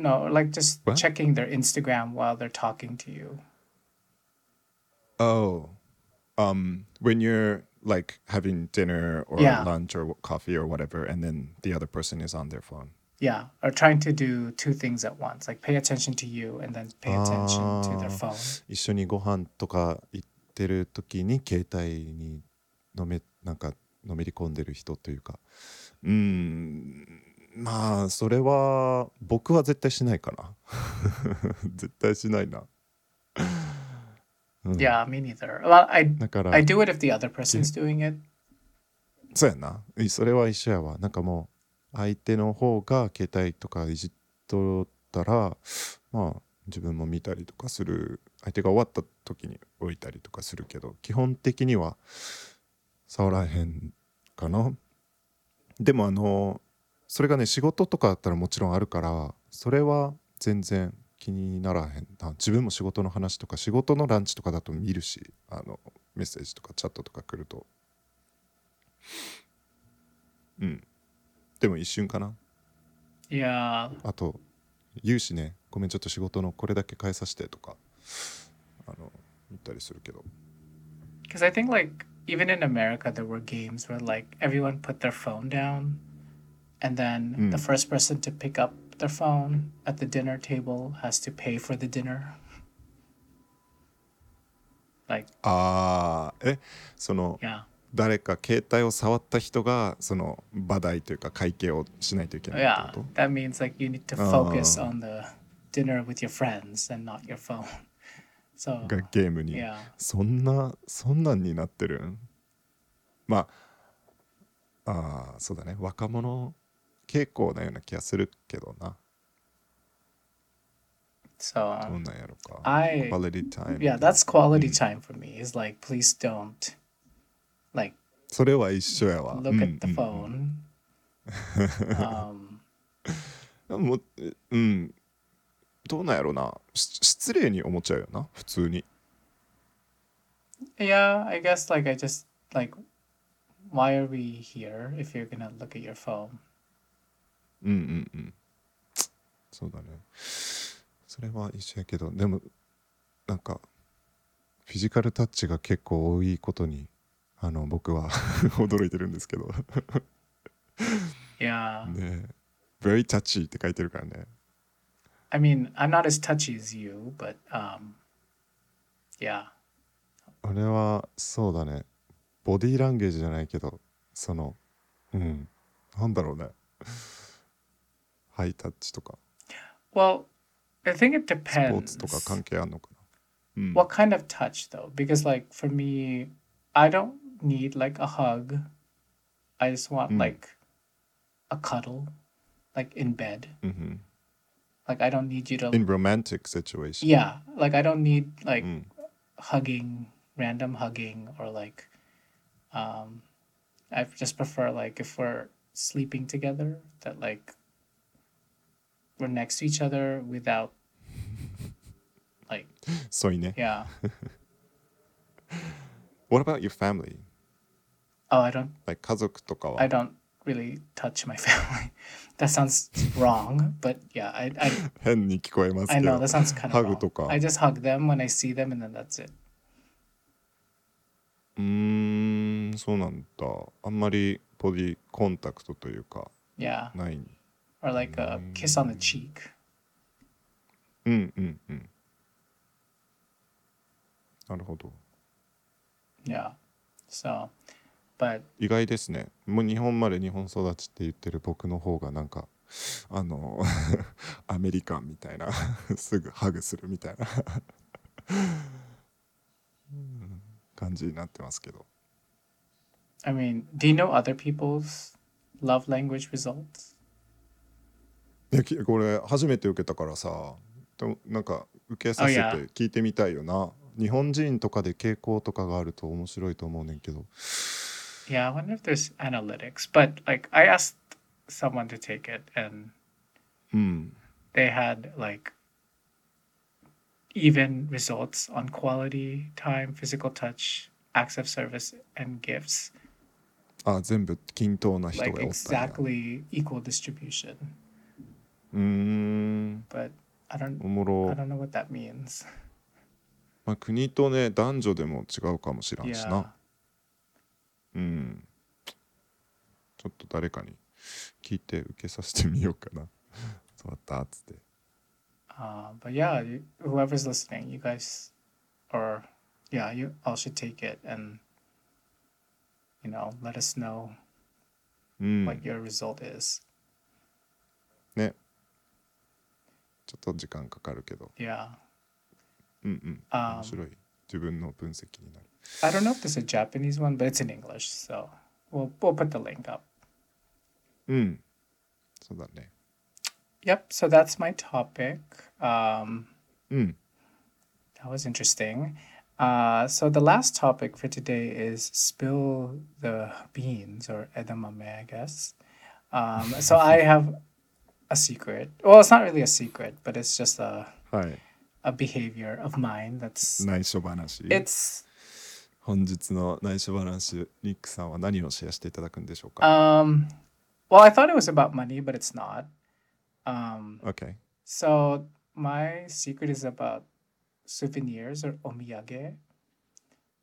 No, like just What? checking their Instagram while they're talking to you. Oh, um, when you're like having dinner or Yeah. lunch or coffee or whatever, and then the other person is on their phone. Yeah, or trying to do two things at once, like pay attention to you and then pay attention to their Ah. phone. 一緒にご飯とか行ってる時に携帯にのめなんかのめり込んでる人というかうーん まあそれは僕は絶対しないかな。絶対しないな、うん。Yeah, me neither. Well, I だから I do it if the other person's doing it. そうやな。それは一緒やわ。なんかもう相手の方が携帯とかいじっとったらまあ自分も見たりとかする。相手が終わった時に置いたりとかするけど基本的には触らへんかな。でもあのそれがね仕事とかだったらもちろんあるからそれは全然気にならへんな。自分も仕事の話とか仕事のランチとかだと見るしあのメッセージとかチャットとか来ると。うん。でも一瞬かな。Yeah, あと言うしね。ごめんちょっと仕事のこれだけ変えさせてとかあの言ったりするけど。Because I think like even in America there were games where like everyone put their phone down, and then the Mm. first person to pick up their phone at the dinner table has to pay for the dinner. Like ああえその yeah, 誰か携帯を触った人がその場代というか会計をしないといけないって yeah. こと That means like you need to focus Oh. on the dinner with your friends and not your phone. So がゲームに yeah, そんなそんなんになってるんまああーそうだね若者 傾向なような気がするけどな so どんなんやろか I quality time yeah, that's quality time for me. Is like please don't like それは一緒やわ look at the phone. um, もうんどうなんやろなし失礼に思っちゃうよな普通に yeah, I guess like I just like why are we here if you're gonna look at your phone? うんうんうん。そうだね。それは一緒やけどでもなんかフィジカルタッチが結構多いことにあの僕は 驚いてるんですけど。Yeah. ね。very touchy って書いてるからね。I mean, I'm not as touchy as you, but um, yeah. あれはそうだね。ボディーランゲージじゃないけどそのうん。なんだろうねハイタッチとか Well, I think it スポー depends. ツとか関係あんのかなうん What kind of touch though? Because like for me, I don't need like a hug. I just want Mm. like a cuddle, like in bed. うんうん Like I don't need you to in romantic situation Yeah, like I don't need like うん hugging, random hugging or like um I just prefer like if we're sleeping together that like we're next to each other without like そういね yeah. What about your family? Oh, I don't Like 家族とか I は don't really touch my family. that sounds wrong, but yeah, I I, 変に聞こえます I け know ど that sounds kind ハ of グ wrong. とか I just hug them when I see them and then that's it. うーんそうなんだあんまりボディコンタクトというか Yeah. ない Or like a kiss on the cheek. うんうんうんなるほど Yeah. So, but 意外ですねもう日本まで日本育ちって言ってる僕の方がなんかあのアメリカンみたいなすぐハグするみたいなうん感じになってますけど I mean, do you know other people's love language results? いやきこれ初めて受けたからさでもなんか受けさせて Oh. 聞いてみたいよな日本人とかで傾向とかがあると面白いと思うねんけど Yeah, I wonder if there's analytics. But like, I asked someone to take it, and うん they had like even results on quality time, physical touch, acts of service, and gifts. あ全部均等な人がお Like ったんや exactly equal distribution. うーん But I don't, おもろ I don't know what that means. まあ、国とね男女でも違うかもしらんし Yeah. なうんちょっと誰かに聞いて受けさせてみようかなそうだったっつって Uh, but yeah, you, whoever's listening, you guys, or yeah, you all should take it and you know let us know うん、what your result is. ねちょっと時間かかるけど Yeah, うんうんあー面白い自分の分析になる I don't know if there's a Japanese one, but it's in English, so we'll we'll put the link up. うんそうだね Yep. So that's my topic. Um, うん that was interesting. Uh, so the last topic for today is spill the beans or edamame, I guess. Um, so I have a secret. Well, it's not really a secret, but it's just a はい a behavior of mine that's 内緒話 it's 本日の内緒話ニックさんは何をシェアしていただくんでしょうか、 um well, I thought it was about money, but it's not. Um, OK so my secret is about souvenirs or omiyage.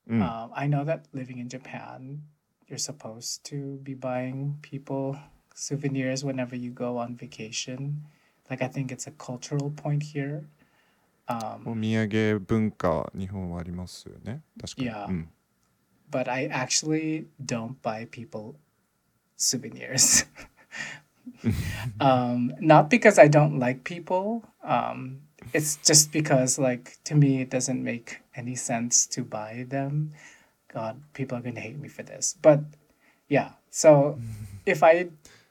うん、 Um, I know that living in Japan, you're supposed to be buying people souvenirs whenever you go on vacation. Like, I think it's a cultural point here. Um, お土産文化日本はありますよね確かに、 Yeah. うん、 but I actually don't buy people souvenirs. um, not because I don't like people. Um, it's just because, like, to me, it doesn't make any sense to buy them. God, people are going to hate me for this. But yeah, so if I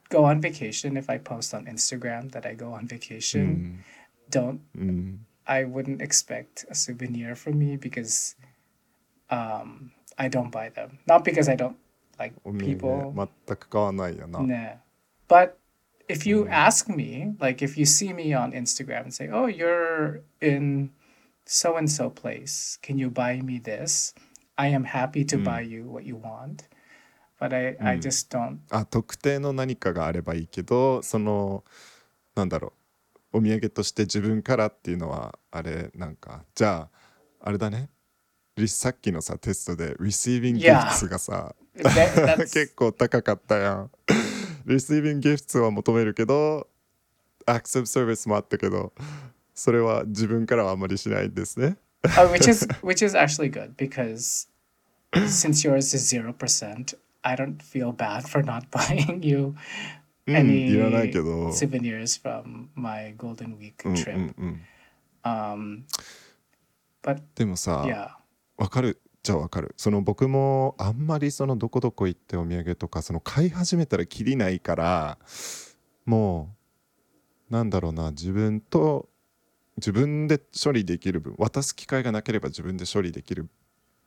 go on vacation if I post on Instagram that I go on vacation. Mm. Don't mm. I wouldn't expect a souvenir from me because um I don't buy them. Not because I don't like people. Yeah. But if you mm. ask me, like if you see me on Instagram and say, "Oh, you're in so and so place. Can you buy me this?" I am happy to buy you what you want But I, I just don't あ特定の何かがあればいいけどそのなんだろうお土産として自分からっていうのはあれなんかじゃああれだねリさっきのさテストで Receiving. Gifts がさ that, 結構高かったやん receiving gifts は求めるけど acts of service もあったけどそれは自分からはあんまりしないんですね Uh, which is which is actually good because since yours is zero percent, I don't feel bad for not buying you うん any souvenirs from my Golden Week trip. Um, but でもさ yeah, わかる。じゃあわかる。その僕もあんまりそのどこどこ行ってお土産とかその買い始めたらきりないからもうなんだろうな自分と自分で処理できる分渡す機会がなければ自分で処理できる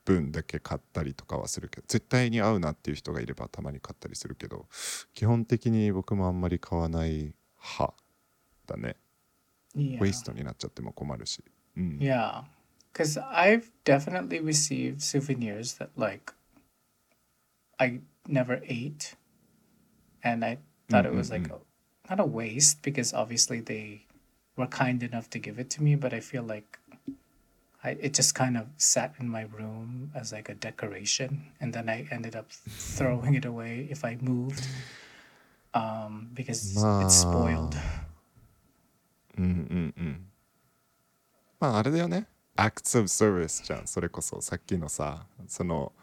分だけ買ったりとかはするけど絶対に合うなっていう人がいればたまに買ったりするけど基本的に僕もあんまり買わない派だね yeah, ウェイストになっちゃっても困るし、うん、yeah. Because I've definitely received souvenirs that like I never ate, and I thought it was like a, not a waste because obviously they were kind enough to give it to me, but I feel like I it just kind of sat in my room as like a decoration, and then I ended up throwing it away if I moved, um, because it's spoiled. うんうんうんまああれだよね acts of service じゃんそれこそさっきのさその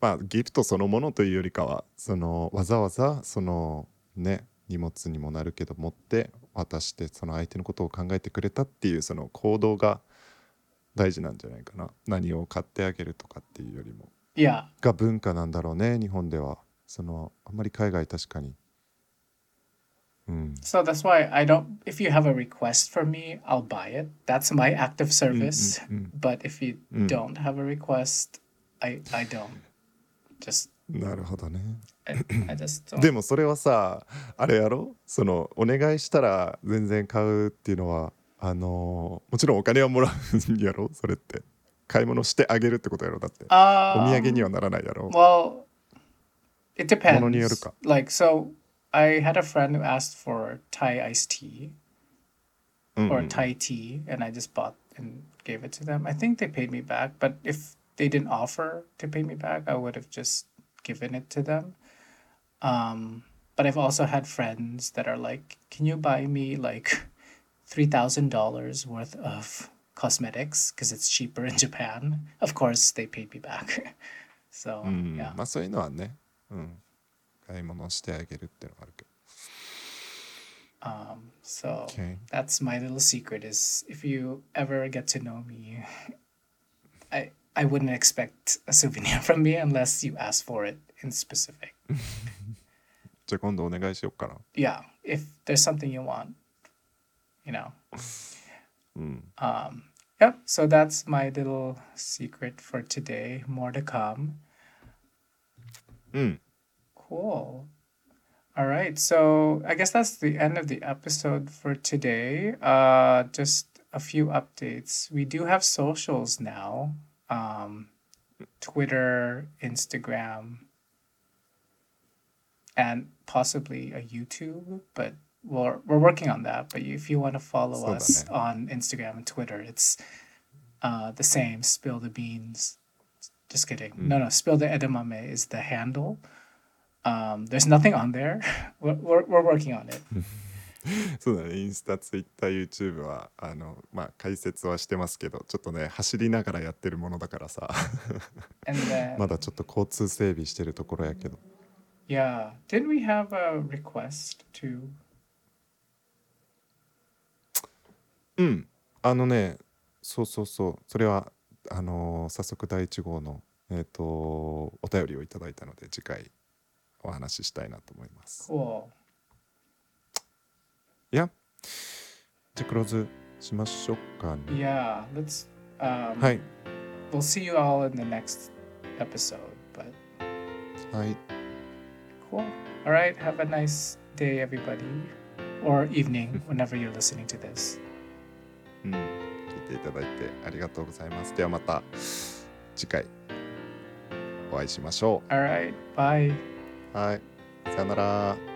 まあギフトそのものというよりかはそのわざわざそのね荷物にもなるけど持って渡してその相手のことを考えてくれたっていうその行動が大事なんじゃないかな何を買ってあげるとかっていうよりも Yeah, が文化なんだろうね日本ではそのあんまり海外確かにうん、So that's why I don't. If you have a request for me, I'll buy it. That's my act of service. But if you don't have a request, I I don't. Just なるほどね.でもそれはさあれやろそのお願いしたら全然買うっていうのはあのーもちろんお金はもらうんやろそれって買い物してあげるってことやろだってお Um, 土産にはならないやろ Well, it depends. ものによるか。 Like so, I had a friend who asked for Thai iced tea うん or Thai tea, and I just bought and gave it to them. I think they paid me back, but if they didn't offer to pay me back, I would have just given it to them. Um, but I've also had friends that are like, "Can you buy me like three thousand dollars worth of cosmetics because it's cheaper in Japan?" Of course, they paid me back. so うん、 yeah. まあそういうのはね、うん、買い物してあげるっていうのはあるけど Um, so Okay. that's my little secret is if you ever get to know me, I I wouldn't expect a souvenir from me unless you ask for it in specific. じゃあ今度お願いしようかな Yeah, if there's something you want, you know. Mm. Um, yep. So that's my little secret for today. More to come. Mm. Cool. All right. So I guess that's the end of the episode for today. Uh, just a few updates. We do have socials now um, Twitter, Instagram, and possibly a YouTube, but we're, we're working on that. But if you want to follow So us that, on Instagram and Twitter, it's uh, the same Spill the Beans. Just kidding. No, no. Spill the edamame is the handle. Um, there's nothing on there. We're, we're, we're working on it. そうだねインスタツイッター YouTube はあのまあ解説はしてますけどちょっとね走りながらやってるものだからさ And then, まだちょっと交通整備してるところやけど yeah, didn't we have a request to? うんあのねそうそうそうそれはあのー早速第1号のえっ、とお便りをいただいたので次回お話ししたいなと思います Cool. いやじゃあクローズしましょうかね Yeah, let's. Um, はい We'll see you all in the next episode. But はい、cool. All right. Have a nice day, everybody, or evening, whenever you're listening to this. うん、聞いていただいてありがとうございます。ではまた次回お会いしましょ All right. Bye. うはいさよなら